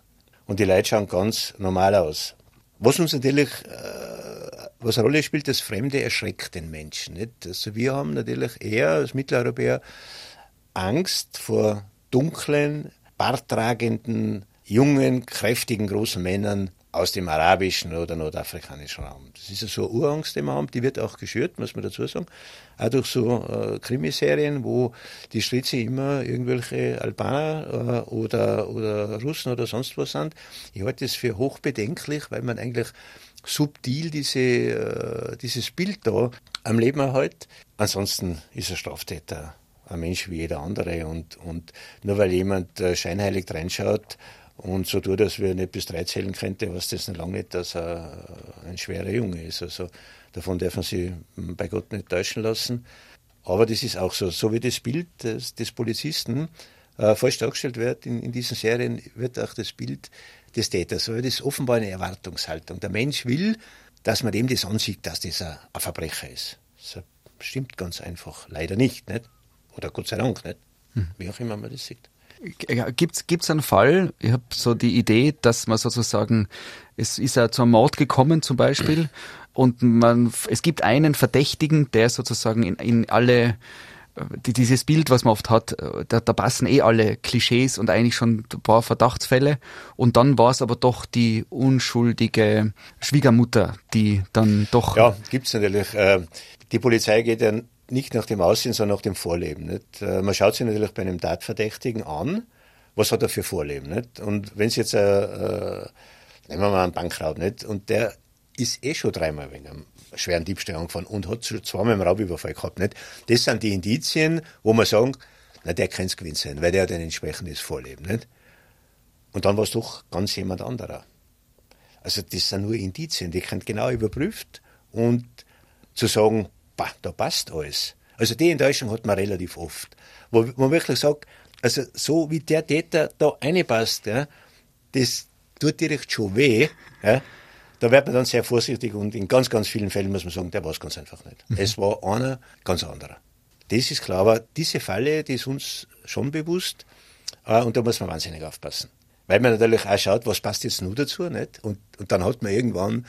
Und die Leute schauen ganz normal aus. Was uns natürlich, äh, was eine Rolle spielt, das Fremde erschreckt den Menschen. Nicht? Also wir haben natürlich eher als Mitteleuropäer Angst vor dunklen, barttragenden, jungen, kräftigen, großen Männern aus dem arabischen oder nordafrikanischen Raum. Das ist so eine Urangst, die wir haben, die wird auch geschürt, muss man dazu sagen. Auch durch so äh, Krimiserien, wo die Stritze immer irgendwelche Albaner äh, oder, oder Russen oder sonst was sind. Ich halte das für hochbedenklich, weil man eigentlich subtil diese, äh, dieses Bild da am Leben erhält. Ansonsten ist ein Straftäter ein Mensch wie jeder andere und, und nur weil jemand äh, scheinheilig reinschaut, und so tut, dass wir nicht bis drei zählen könnte, was das noch lange nicht, dass er ein schwerer Junge ist. Also davon darf man sich bei Gott nicht täuschen lassen. Aber das ist auch so, so wie das Bild des, des Polizisten äh, falsch dargestellt wird in, in, diesen Serien, wird auch das Bild des Täters. So, das ist offenbar eine Erwartungshaltung. Der Mensch will, dass man dem das ansieht, dass das ein, ein Verbrecher ist. Das stimmt ganz einfach. Leider nicht, nicht? Oder Gott sei Dank nicht. Hm. Wie auch immer man das sieht. Gibt es einen Fall, ich habe so die Idee, dass man sozusagen, es ist ja zu einem Mord gekommen zum Beispiel und man, es gibt einen Verdächtigen, der sozusagen in, in alle, die, dieses Bild, was man oft hat, da, da passen eh alle Klischees und eigentlich schon ein paar Verdachtsfälle und dann war es aber doch die unschuldige Schwiegermutter, die dann doch... Ja, gibt's natürlich. Äh, die Polizei geht ja nicht nach dem Aussehen, sondern nach dem Vorleben. Nicht? Äh, man schaut sich natürlich bei einem Tatverdächtigen an, was hat er für Vorleben. Nicht? Und wenn es jetzt, äh, äh, nehmen wir mal einen Bankraub, nicht? und der ist eh schon dreimal wegen einem schweren Diebstahl angefahren und hat schon zweimal einen Raubüberfall gehabt. Nicht? Das sind die Indizien, wo man sagen, na, der kann es gewinnt sein, weil der hat ein entsprechendes Vorleben. Nicht? Und dann war es doch ganz jemand anderer. Also das sind nur Indizien, die können genau überprüft und zu sagen, da passt alles. Also die Enttäuschung hat man relativ oft. Wo man wirklich sagt, also so wie der Täter da reinpasst, ja, das tut direkt schon weh. Ja, da wird man dann sehr vorsichtig und in ganz, ganz vielen Fällen muss man sagen, der war es ganz einfach nicht. Mhm. Es war einer ganz anderer. Das ist klar, aber diese Falle, die ist uns schon bewusst äh, und da muss man wahnsinnig aufpassen. Weil man natürlich auch schaut, was passt jetzt nur dazu, nicht? Und, und dann hat man irgendwann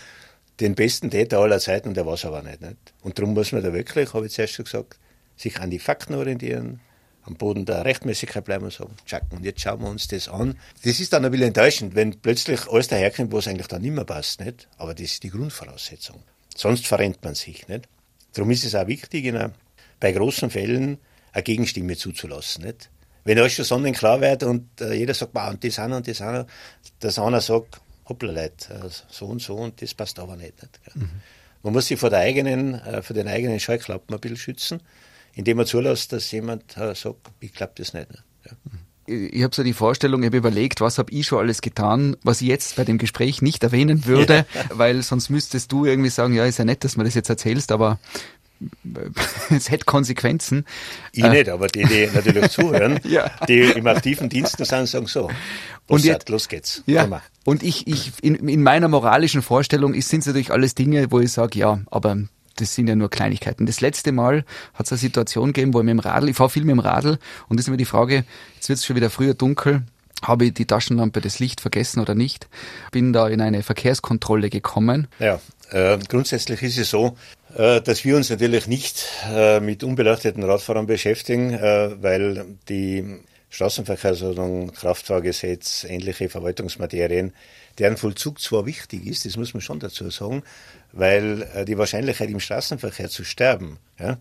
den besten Täter aller Zeiten und der war es aber nicht, nicht. Und darum muss man da wirklich, habe ich zuerst schon gesagt, sich an die Fakten orientieren, am Boden der Rechtmäßigkeit bleiben und sagen, tschack, und jetzt schauen wir uns das an. Das ist dann ein bisschen enttäuschend, wenn plötzlich alles daherkommt, was eigentlich dann nicht mehr passt, nicht? Aber das ist die Grundvoraussetzung. Sonst verrennt man sich, nicht? Darum ist es auch wichtig, einer, bei großen Fällen eine Gegenstimme zuzulassen, nicht? Wenn alles schon sonnenklar wird und äh, jeder sagt, wow, und das einer und das einer, dass einer sagt, hoppla Leute, äh, so und so und das passt aber nicht. nicht mhm. Man muss sich vor, der eigenen, äh, vor den eigenen Scheuklappen ein bisschen schützen, indem man zulässt, dass jemand äh, sagt, ich glaube das nicht. nicht. Ja. Mhm ich habe so die Vorstellung, ich habe überlegt, was habe ich schon alles getan, was ich jetzt bei dem Gespräch nicht erwähnen würde, ja. weil sonst müsstest du irgendwie sagen, ja, ist ja nett, dass mir das jetzt erzählst, aber es hätte Konsequenzen. Ich äh, nicht, aber die, die natürlich zuhören, ja. die im aktiven Dienst sind, sagen so, und jetzt, los geht's. Ja, und ich, ich in, in meiner moralischen Vorstellung sind es natürlich alles Dinge, wo ich sage, ja, aber das sind ja nur Kleinigkeiten. Das letzte Mal hat es eine Situation gegeben, wo ich mit dem Radl, ich fahre viel mit dem Radl und das ist immer die Frage, jetzt wird es schon wieder früher dunkel, habe ich die Taschenlampe, das Licht vergessen oder nicht? Bin da in eine Verkehrskontrolle gekommen. Ja. Äh, grundsätzlich ist es so, dass wir uns natürlich nicht äh, mit unbeleuchteten Radfahrern beschäftigen, äh, weil die Straßenverkehrsordnung, Kraftfahrgesetz, ähnliche Verwaltungsmaterien, deren Vollzug zwar wichtig ist, das muss man schon dazu sagen, weil äh, die Wahrscheinlichkeit im Straßenverkehr zu sterben, ja,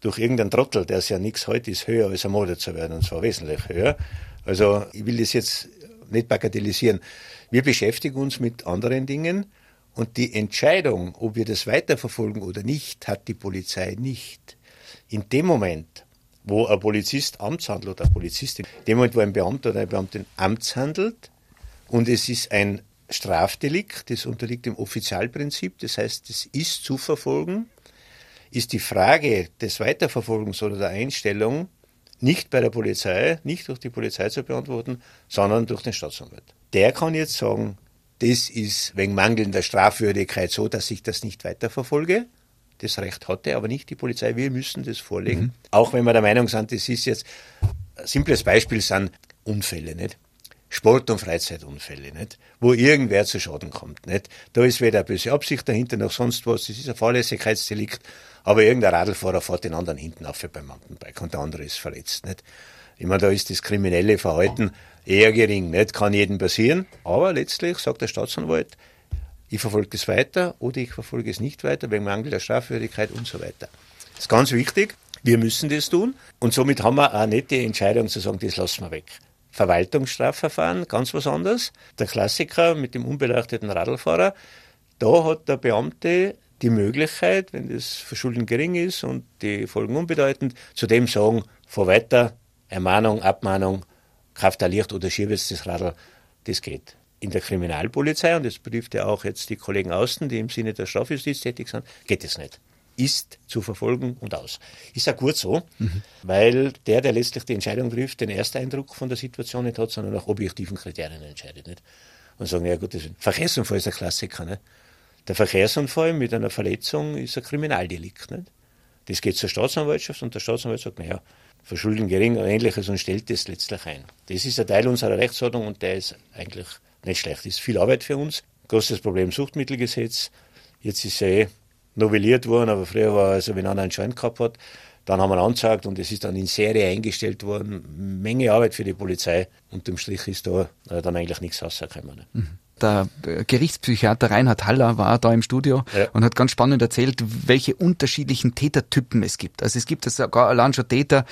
durch irgendeinen Trottel, der es ja nichts heute ist, höher als ermordet zu werden, und zwar wesentlich höher. Also ich will das jetzt nicht bagatellisieren. Wir beschäftigen uns mit anderen Dingen und die Entscheidung, ob wir das weiterverfolgen oder nicht, hat die Polizei nicht. In dem Moment, wo ein Polizist amtshandelt oder eine Polizistin, in dem Moment, wo ein Beamter oder eine Beamtin amtshandelt und es ist ein Strafdelikt, das unterliegt dem Offizialprinzip, das heißt, es ist zu verfolgen, ist die Frage des Weiterverfolgens oder der Einstellung nicht bei der Polizei, nicht durch die Polizei zu beantworten, sondern durch den Staatsanwalt. Der kann jetzt sagen, das ist wegen mangelnder Strafwürdigkeit so, dass ich das nicht weiterverfolge. Das Recht hatte aber nicht die Polizei. Wir müssen das vorlegen. Mhm. Auch wenn wir der Meinung sind, das ist jetzt, ein simples Beispiel sind Unfälle, nicht? Sport- und Freizeitunfälle, nicht? Wo irgendwer zu Schaden kommt, nicht? Da ist weder böse Absicht dahinter noch sonst was. Das ist ein Fahrlässigkeitsdelikt. Aber irgendein Radlfahrer fährt den anderen hinten auf beim Mountainbike und der andere ist verletzt, nicht? Ich meine, da ist das kriminelle Verhalten eher gering, nicht? Kann jedem passieren. Aber letztlich sagt der Staatsanwalt, ich verfolge das weiter oder ich verfolge es nicht weiter wegen Mangel der Strafwürdigkeit und so weiter. Das ist ganz wichtig. Wir müssen das tun. Und somit haben wir auch nicht die Entscheidung zu sagen, das lassen wir weg. Verwaltungsstrafverfahren, ganz was anderes. Der Klassiker mit dem unbeleuchteten Radlfahrer. Da hat der Beamte die Möglichkeit, wenn das Verschulden gering ist und die Folgen unbedeutend, zu dem sagen, fahr weiter, Ermahnung, Abmahnung, kauft ein oder schiebe jetzt das Radl, das geht. In der Kriminalpolizei, und das betrifft ja auch jetzt die Kollegen außen, die im Sinne der Strafjustiz tätig sind, geht es nicht. Ist zu verfolgen und aus. Ist auch gut so, mhm. weil der, der letztlich die Entscheidung trifft, den Ersteindruck von der Situation nicht hat, sondern nach objektiven Kriterien entscheidet. Nicht? Und sagen, ja gut, das ist ein Verkehrsunfall ist ein Klassiker. Nicht? Der Verkehrsunfall mit einer Verletzung ist ein Kriminaldelikt. Nicht? Das geht zur Staatsanwaltschaft und der Staatsanwalt sagt, naja, Verschulden gering oder ähnliches und stellt das letztlich ein. Das ist ein Teil unserer Rechtsordnung und der ist eigentlich nicht schlecht. Das ist viel Arbeit für uns. Großes Problem Suchtmittelgesetz. Jetzt ist er eh novelliert worden, aber früher war also, wenn einer einen Schein gehabt hat, dann haben wir angezeigt und es ist dann in Serie eingestellt worden. Menge Arbeit für die Polizei. Unterm Strich ist da äh, dann eigentlich nichts rausgekommen. Mhm der Gerichtspsychiater Reinhard Haller war da im Studio ja. und hat ganz spannend erzählt, welche unterschiedlichen Tätertypen es gibt. Also es gibt sogar allein schon Täter,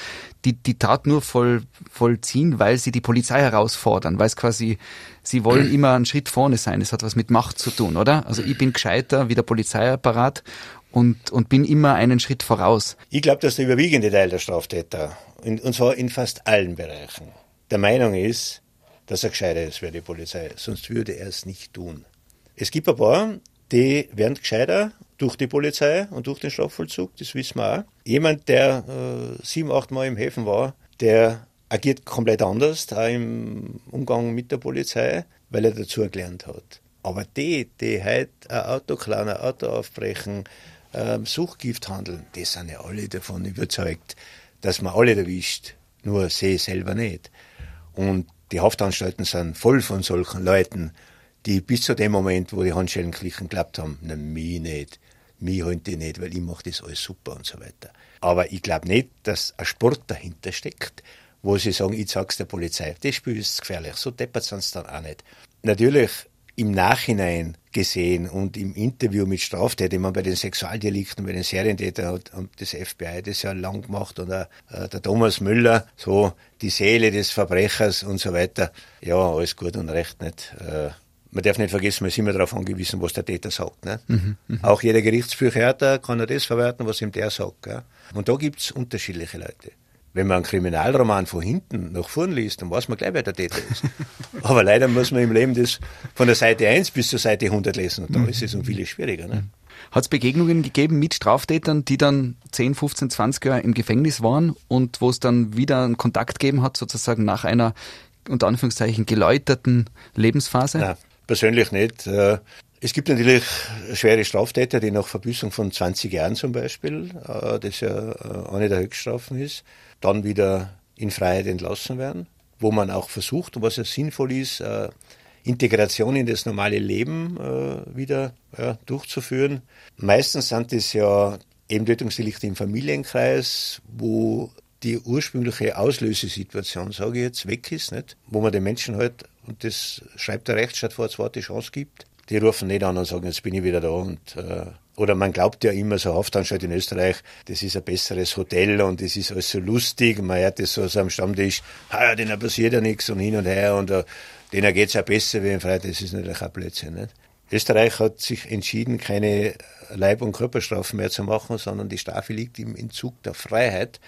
die die Tat nur voll, vollziehen, weil sie die Polizei herausfordern, weil es quasi, sie wollen immer einen Schritt vorne sein. Es hat was mit Macht zu tun, oder? Also ich bin gescheiter wie der Polizeiapparat und, und bin immer einen Schritt voraus. Ich glaube, dass der überwiegende Teil der Straftäter, und zwar in fast allen Bereichen, der Meinung ist, dass er gescheiter ist wie die Polizei, sonst würde er es nicht tun. Es gibt ein paar, die werden gescheiter durch die Polizei und durch den Strafvollzug, das wissen wir auch. Jemand, der äh, sieben, acht Mal im Häfen war, der agiert komplett anders, auch im Umgang mit der Polizei, weil er dazu gelernt hat. Aber die, die heute ein Auto klauen, ein Auto aufbrechen, ähm, Suchgift handeln, die sind ja alle davon überzeugt, dass man alle erwischt, nur sie selber nicht. Und die Haftanstalten sind voll von solchen Leuten, die bis zu dem Moment, wo die Handschellen klichen, geglaubt haben, na, mich nicht, mich holen die nicht, weil ich mache das alles super und so weiter. Aber ich glaube nicht, dass ein Sport dahinter steckt, wo sie sagen, ich sag's der Polizei. Das Spiel ist gefährlich. So deppert sind dann auch nicht. Natürlich im Nachhinein gesehen und im Interview mit Straftätern, man bei den Sexualdelikten, bei den Serientätern hat und das FBI das ja lang gemacht und äh, der Thomas Müller, so die Seele des Verbrechers und so weiter. Ja, alles gut und recht nicht. Äh, man darf nicht vergessen, man ist immer darauf angewiesen, was der Täter sagt. Ne? Mhm, mh. Auch jeder Gerichtspsychiater kann er das verwerten, was ihm der sagt. Gell? Und da gibt's unterschiedliche Leute. Wenn man einen Kriminalroman von hinten nach vorn liest, dann weiß man gleich, wer der Täter ist. Aber leider muss man im Leben das von der Seite 1 bis zur Seite 100 lesen. Und da mhm. ist es um vieles schwieriger. Ne? Hat es Begegnungen gegeben mit Straftätern, die dann 10, 15, 20 Jahre im Gefängnis waren und wo es dann wieder einen Kontakt gegeben hat, sozusagen nach einer unter Anführungszeichen geläuterten Lebensphase? Nein, persönlich nicht. Äh, es gibt natürlich schwere Straftäter, die nach Verbüßung von 20 Jahren zum Beispiel, äh, das ja äh, eine der Höchststrafen ist, dann wieder in Freiheit entlassen werden, wo man auch versucht, und was ja sinnvoll ist, Integration in das normale Leben äh, wieder durchzuführen. Meistens sind es ja eben Tötungsdelikte im Familienkreis, wo die ursprüngliche Auslösesituation, sage ich jetzt, weg ist, nicht? wo man den Menschen halt, und das schreibt der Rechtsstaat vor, zweite Chance gibt. Die rufen nicht an und sagen, jetzt bin ich wieder da und äh, oder man glaubt ja immer so Haftanstalt in Österreich, das ist ein besseres Hotel und das ist alles so lustig. Man hört das so, so am Stammtisch, ah, denen passiert ja nichts und hin und her und uh, denen geht's ja besser wie in Freiheit. Das ist natürlich ein Blödsinn. Nicht? Österreich hat sich entschieden, keine Leib- und Körperstrafen mehr zu machen, sondern die Strafe liegt im Entzug der Freiheit.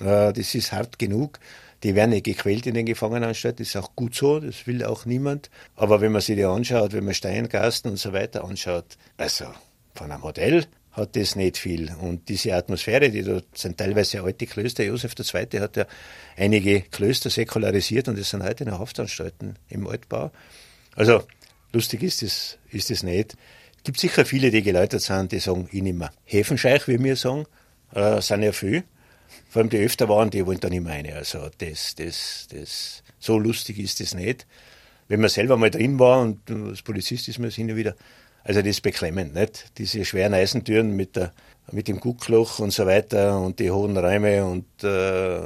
Uh, das ist hart genug. Die werden nicht gequält in den Gefangenenanstalten, das ist auch gut so, das will auch niemand. Aber wenn man sich die anschaut, wenn man Steingasten und so weiter anschaut, also von einem Hotel hat das nicht viel. Und diese Atmosphäre, die dort sind teilweise alte Klöster. Josef II. hat ja einige Klöster säkularisiert und das sind heute noch Haftanstalten im Altbau. Also lustig ist das, ist das nicht. Es gibt sicher viele, die geläutert sind, die sagen, ich nehme Häfenscheich, wie wir sagen, äh, sind ja viele. Vor allem die öfter waren, die wollen da nicht mehr rein. Also das, das, das, so lustig ist das nicht. Wenn man selber mal drin war und als Polizist ist man es hin und wieder, also das ist beklemmend, nicht? Diese schweren Eisentüren mit, der, mit dem Guckloch und so weiter und die hohen Räume und äh,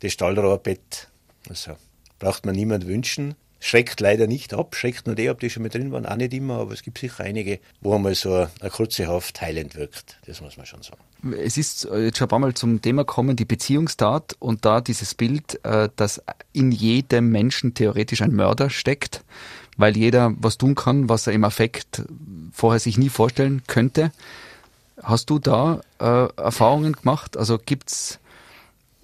das Stahlrohrbett. Also braucht man niemand wünschen. Schreckt leider nicht ab, schreckt nur die ab, die schon mit drin waren, auch nicht immer, aber es gibt sicher einige, wo einmal so eine kurze Haft heilend wirkt. Das muss man schon sagen. Es ist jetzt schon ein paar Mal zum Thema kommen, die Beziehungstat und da dieses Bild, äh, dass in jedem Menschen theoretisch ein Mörder steckt weil jeder was tun kann, was er im Affekt vorher sich nie vorstellen könnte. Hast du da äh, Erfahrungen gemacht? Also gibt's,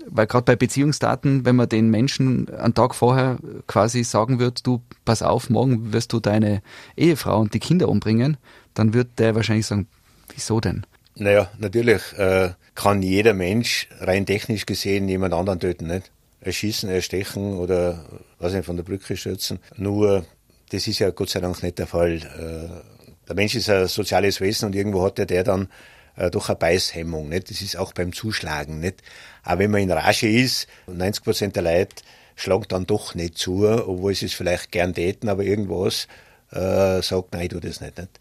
weil gerade bei Beziehungsdaten, wenn man den Menschen einen Tag vorher quasi sagen wird, du pass auf, morgen wirst du deine Ehefrau und die Kinder umbringen, dann wird der wahrscheinlich sagen, wieso denn? Naja, natürlich äh, kann jeder Mensch rein technisch gesehen jemand anderen töten, nicht? Erschießen, erstechen oder was nicht von der Brücke stürzen. Nur das ist ja Gott sei Dank nicht der Fall. Äh, der Mensch ist ein soziales Wesen und irgendwo hat ja der dann äh, doch eine Beißhemmung. Nicht? Das ist auch beim Zuschlagen. Nicht? Aber wenn man in Rage ist, 90 Prozent der Leute schlagen dann doch nicht zu, obwohl sie es vielleicht gern täten, aber irgendwas äh, sagt, nein, ich tu das nicht. nicht?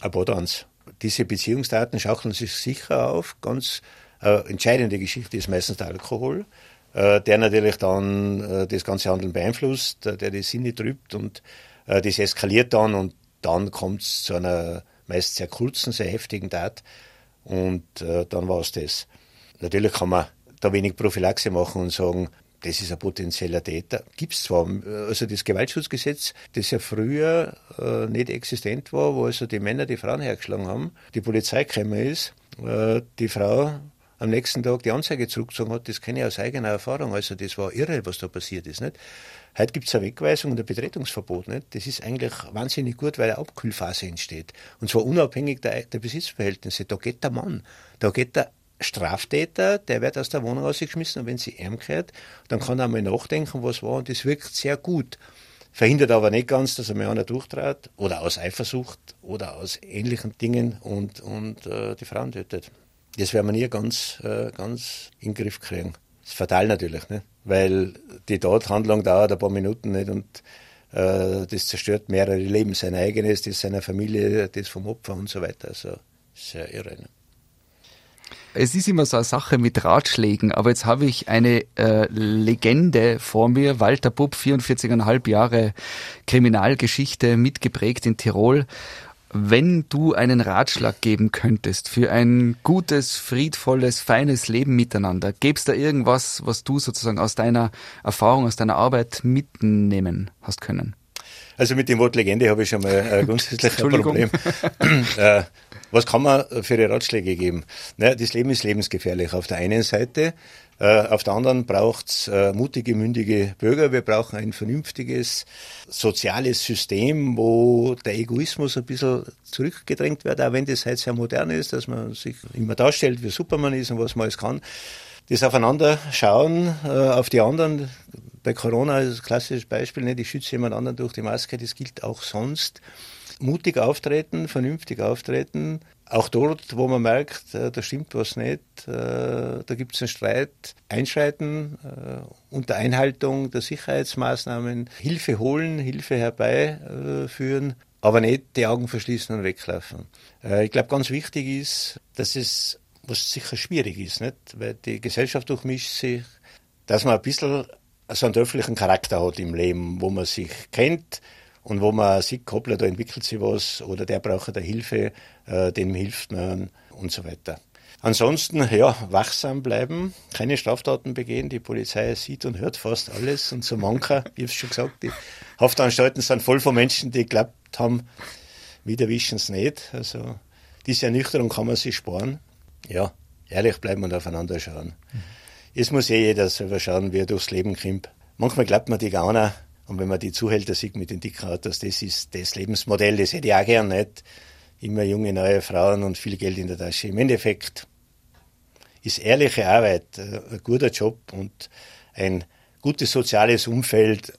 Aber dann, diese Beziehungsdaten schaukeln sich sicher auf. Ganz äh, entscheidende Geschichte ist meistens der Alkohol, äh, der natürlich dann äh, das ganze Handeln beeinflusst, der die Sinne trübt und das eskaliert dann und dann kommt es zu einer meist sehr kurzen, sehr heftigen Tat und äh, dann war es das. Natürlich kann man da wenig Prophylaxe machen und sagen, das ist ein potenzieller Täter. Gibt es zwar, also das Gewaltschutzgesetz, das ja früher äh, nicht existent war, wo also die Männer die Frauen hergeschlagen haben, die Polizei gekommen ist, äh, die Frau am nächsten Tag die Anzeige zurückgezogen hat, das kenne ich aus eigener Erfahrung. Also das war irre, was da passiert ist. Nicht? Heute gibt es eine Wegweisung und ein Betretungsverbot. Nicht? Das ist eigentlich wahnsinnig gut, weil eine Abkühlphase entsteht. Und zwar unabhängig der, der Besitzverhältnisse. Da geht der Mann, da geht der Straftäter, der wird aus der Wohnung rausgeschmissen und wenn sie ihm gehört, dann kann er einmal nachdenken, was war und das wirkt sehr gut. Verhindert aber nicht ganz, dass er mir einer durchtrat oder aus Eifersucht oder aus ähnlichen Dingen und, und äh, die Frauen tötet. Das werden wir nie ganz, äh, ganz in den Griff kriegen. Das ist fatal natürlich, ne? weil die Tathandlung dauert ein paar Minuten nicht und äh, das zerstört mehrere Leben, sein eigenes, das seiner Familie, das vom Opfer und so weiter. Also sehr irre. Ne? Es ist immer so eine Sache mit Ratschlägen, aber jetzt habe ich eine äh, Legende vor mir. Walter Bupp, 44,5 Jahre Kriminalgeschichte mitgeprägt in Tirol. Wenn du einen Ratschlag geben könntest für ein gutes, friedvolles, feines Leben miteinander, gäbe es da irgendwas, was du sozusagen aus deiner Erfahrung, aus deiner Arbeit mitnehmen hast können? Also mit dem Wort Legende habe ich schon mal äh, grundsätzlich ein Problem. äh, was kann man für die Ratschläge geben? Naja, das Leben ist lebensgefährlich. Auf der einen Seite äh, auf der anderen braucht es äh, mutige, mündige Bürger. Wir brauchen ein vernünftiges soziales System, wo der Egoismus ein bisschen zurückgedrängt wird, auch wenn das heute sehr modern ist, dass man sich immer darstellt, wie Superman ist und was man alles kann. Das Aufeinander schauen, äh, auf die anderen. Bei Corona ist ein klassisches Beispiel, nicht? ich schütze jemand anderen durch die Maske, das gilt auch sonst. Mutig auftreten, vernünftig auftreten, auch dort, wo man merkt, äh, da stimmt was nicht, äh, da gibt es einen Streit, einschreiten äh, unter Einhaltung der Sicherheitsmaßnahmen, Hilfe holen, Hilfe herbeiführen, aber nicht die Augen verschließen und weglaufen. Ich glaube, ganz wichtig ist, dass es, was sicher schwierig ist, nicht? weil die Gesellschaft durchmischt sich, dass man ein bisschen so einen dörflichen Charakter hat im Leben, wo man sich kennt, und wo man sieht, hoppla, da entwickelt sich was oder der braucht da Hilfe, äh, dem hilft man und so weiter. Ansonsten, ja, wachsam bleiben, keine Straftaten begehen. Die Polizei sieht und hört fast alles und so mancher, ich habe schon gesagt, die Haftanstalten sind voll von Menschen, die geglaubt haben, wieder wischen es nicht. Also diese Ernüchterung kann man sich sparen. Ja, ehrlich bleiben und aufeinander schauen. Mhm. Es muss eh jeder selber schauen, wie er durchs Leben kommt. Manchmal glaubt man die Gauner, und wenn man die Zuhälter sieht mit den dicken Autos, das ist das Lebensmodell, das hätte ich auch gern nicht. Immer junge, neue Frauen und viel Geld in der Tasche. Im Endeffekt ist ehrliche Arbeit äh, ein guter Job und ein gutes soziales Umfeld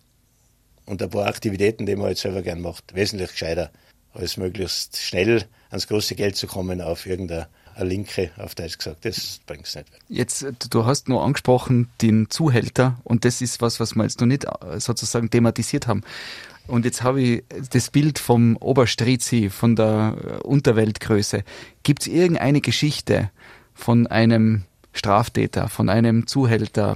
und ein paar Aktivitäten, die man halt selber gern macht, wesentlich gescheiter, als möglichst schnell ans große Geld zu kommen auf irgendeiner eine Linke, auf Deutsch gesagt. Das bringt es nicht. Jetzt, du hast nur angesprochen den Zuhälter und das ist was, was wir jetzt noch nicht äh, sozusagen thematisiert haben. Und jetzt habe ich das Bild vom Oberstrizi, von der äh, Unterweltgröße. Gibt es irgendeine Geschichte von einem Straftäter, von einem Zuhälter,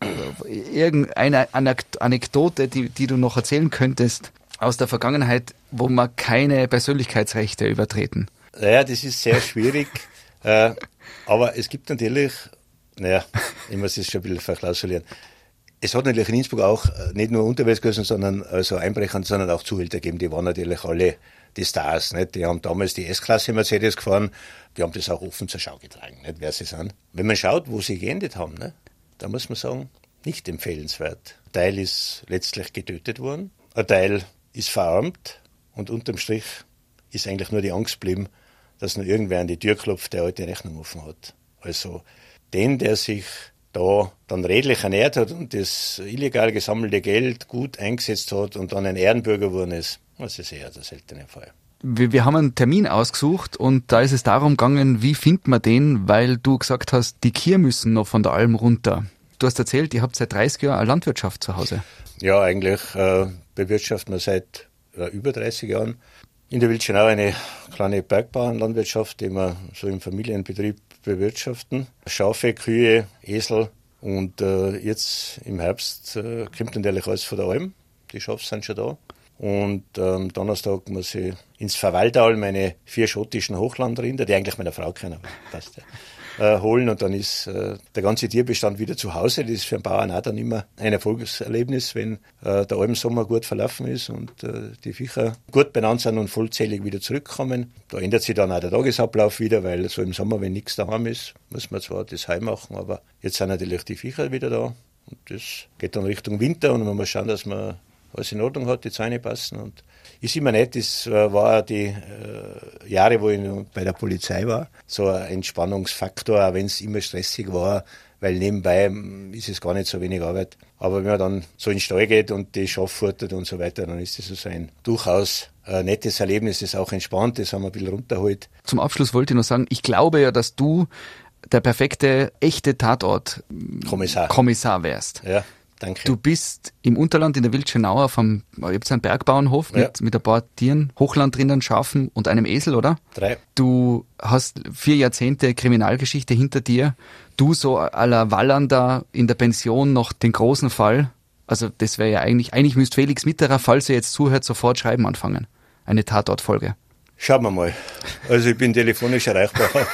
äh, irgendeine Anekdote, die, die du noch erzählen könntest aus der Vergangenheit, wo man keine Persönlichkeitsrechte übertreten? Naja, das ist sehr schwierig. äh, aber es gibt natürlich, naja, ich muss es schon ein bisschen verklausulieren. Es hat natürlich in Innsbruck auch äh, nicht nur Unterweltgrößen, sondern also Einbrecher, sondern auch Zuhälter gegeben. Die waren natürlich alle die Stars. Nicht? Die haben damals die S-Klasse Mercedes gefahren. Die haben das auch offen zur Schau getragen, nicht? wer sie sind. Wenn man schaut, wo sie geendet haben, ne? da muss man sagen, nicht empfehlenswert. Ein Teil ist letztlich getötet worden, ein Teil ist verarmt und unterm Strich ist eigentlich nur die Angst geblieben, dass nur irgendwer an die Tür klopft, der heute Rechnung offen hat. Also den, der sich da dann redlich ernährt hat und das illegal gesammelte Geld gut eingesetzt hat und dann ein Ehrenbürger geworden ist, das ist eher der seltene Fall. Wir, wir haben einen Termin ausgesucht und da ist es darum gegangen, wie findet man den, weil du gesagt hast, die Kier müssen noch von der Alm runter. Du hast erzählt, ihr habt seit 30 Jahren eine Landwirtschaft zu Hause. Ja, eigentlich äh, bewirtschaften wir seit äh, über 30 Jahren in der Wildschenau eine kleine Bergbauernlandwirtschaft, die wir so im Familienbetrieb bewirtschaften. Schafe, Kühe, Esel und äh, jetzt im Herbst äh, kommt natürlich alles von der Alm. Die Schafe sind schon da. Und am ähm, Donnerstag muss ich ins Verwaltal meine vier schottischen Hochlandrinder, die eigentlich meiner Frau kennen, passt ja äh, holen und dann ist äh, der ganze Tierbestand wieder zu Hause. Das ist für einen Bauern auch dann immer ein Erfolgserlebnis, wenn äh, der Almsommer gut verlaufen ist und äh, die Viecher gut benannt sind und vollzählig wieder zurückkommen. Da ändert sich dann auch der Tagesablauf wieder, weil so im Sommer, wenn nichts daheim ist, muss man zwar das heim machen, aber jetzt sind natürlich die Viecher wieder da und das geht dann Richtung Winter und man muss schauen, dass man alles in Ordnung hat, die Zäune passen und ist immer nett. Das war die äh, Jahre, wo ich bei der Polizei war, so ein Entspannungsfaktor, auch wenn es immer stressig war, weil nebenbei hm, ist es gar nicht so wenig Arbeit. Aber wenn man dann so in den Stall geht und die Schafe futtert und so weiter, dann ist das so ein durchaus äh, nettes Erlebnis, das auch entspannt, das haben wir ein bisschen runterholt. Zum Abschluss wollte ich noch sagen, ich glaube ja, dass du der perfekte, echte Tatort Kommissar, Kommissar wärst. Ja. Danke. Du bist im Unterland in der Wildschenauer vom, ihr einen Bergbauernhof ja. mit, mit ein paar Tieren, Hochlandrindern, Schafen und einem Esel, oder? Drei. Du hast vier Jahrzehnte Kriminalgeschichte hinter dir. Du so aller Wallander in der Pension noch den großen Fall. Also das wäre ja eigentlich, eigentlich müsste Felix Mitterer, falls er jetzt zuhört, sofort schreiben anfangen. Eine Tatortfolge. Schauen wir mal. Also ich bin telefonisch erreichbar.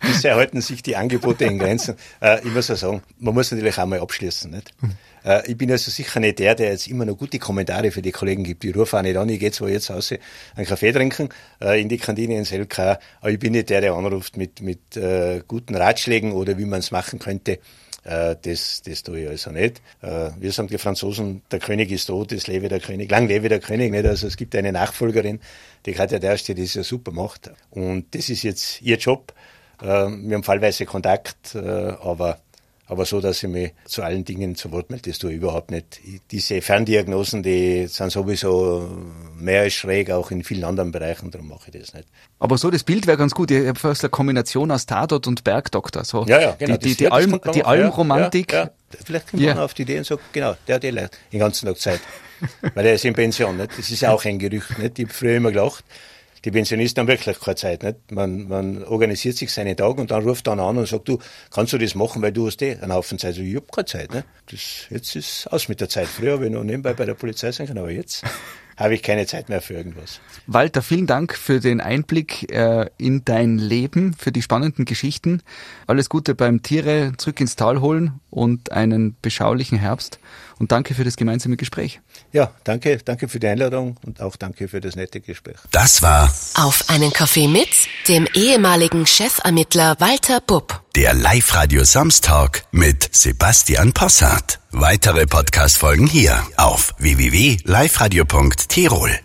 Bisher halten sich die Angebote in Grenzen. Äh, ich muss ja sagen, man muss natürlich auch mal abschließen. Nicht? Mhm. Äh, ich bin also sicher nicht der, der jetzt immer noch gute Kommentare für die Kollegen gibt. Ich rufe auch nicht an, ich gehe zwar jetzt raus einen Kaffee trinken äh, in die Kantine ins LK, aber ich bin nicht der, der anruft mit, mit äh, guten Ratschlägen oder wie man es machen könnte. Äh, das, das tue ich also nicht. Äh, wir sagen die Franzosen, der König ist tot, es lebe der König, lang lebe der König nicht. Also es gibt eine Nachfolgerin, die Katja Derste, die es ja super macht. Und das ist jetzt ihr Job. Äh, wir haben fallweise Kontakt, aber aber so, dass ich mich zu allen Dingen zu Wort melde, das tue ich überhaupt nicht. Diese Ferndiagnosen, die sind sowieso mehr als schräg, auch in vielen anderen Bereichen, darum mache ich das nicht. Aber so, das Bild wäre ganz gut. Ich habe fast eine Kombination aus Tatort und Bergdoktor. So. Ja, ja, genau. Die, die, die, Alm, die Almromantik. Ja, ja. Vielleicht kommt man auf die Idee und sagt, genau, der hat eh den ganzen Tag Zeit. Weil er ist in Pension, nicht? Das ist ja auch ein Gerücht, nicht? Ich habe früher immer gelacht, die Pensionisten haben wirklich keine Zeit. Nicht? Man, man organisiert sich seine Tage und dann ruft dann an und sagt, du, kannst du das machen, weil du hast eh einen Haufen Zeit. So, ich habe keine Zeit. Nicht? Das, jetzt ist aus mit der Zeit. Früher habe ich noch nebenbei bei der Polizei sein können, aber jetzt habe ich keine Zeit mehr für irgendwas. Walter, vielen Dank für den Einblick äh, in dein Leben, für die spannenden Geschichten. Alles Gute beim Tiere zurück ins Tal holen und einen beschaulichen Herbst. Und danke für das gemeinsame Gespräch. Ja, danke, danke für die Einladung und auch danke für das nette Gespräch. Das war Auf einen Kaffee mit dem ehemaligen Chefermittler Walter Bupp. Der Live-Radio Samstag mit Sebastian Possart. Weitere Podcast-Folgen hier auf www.liveradio.tirol.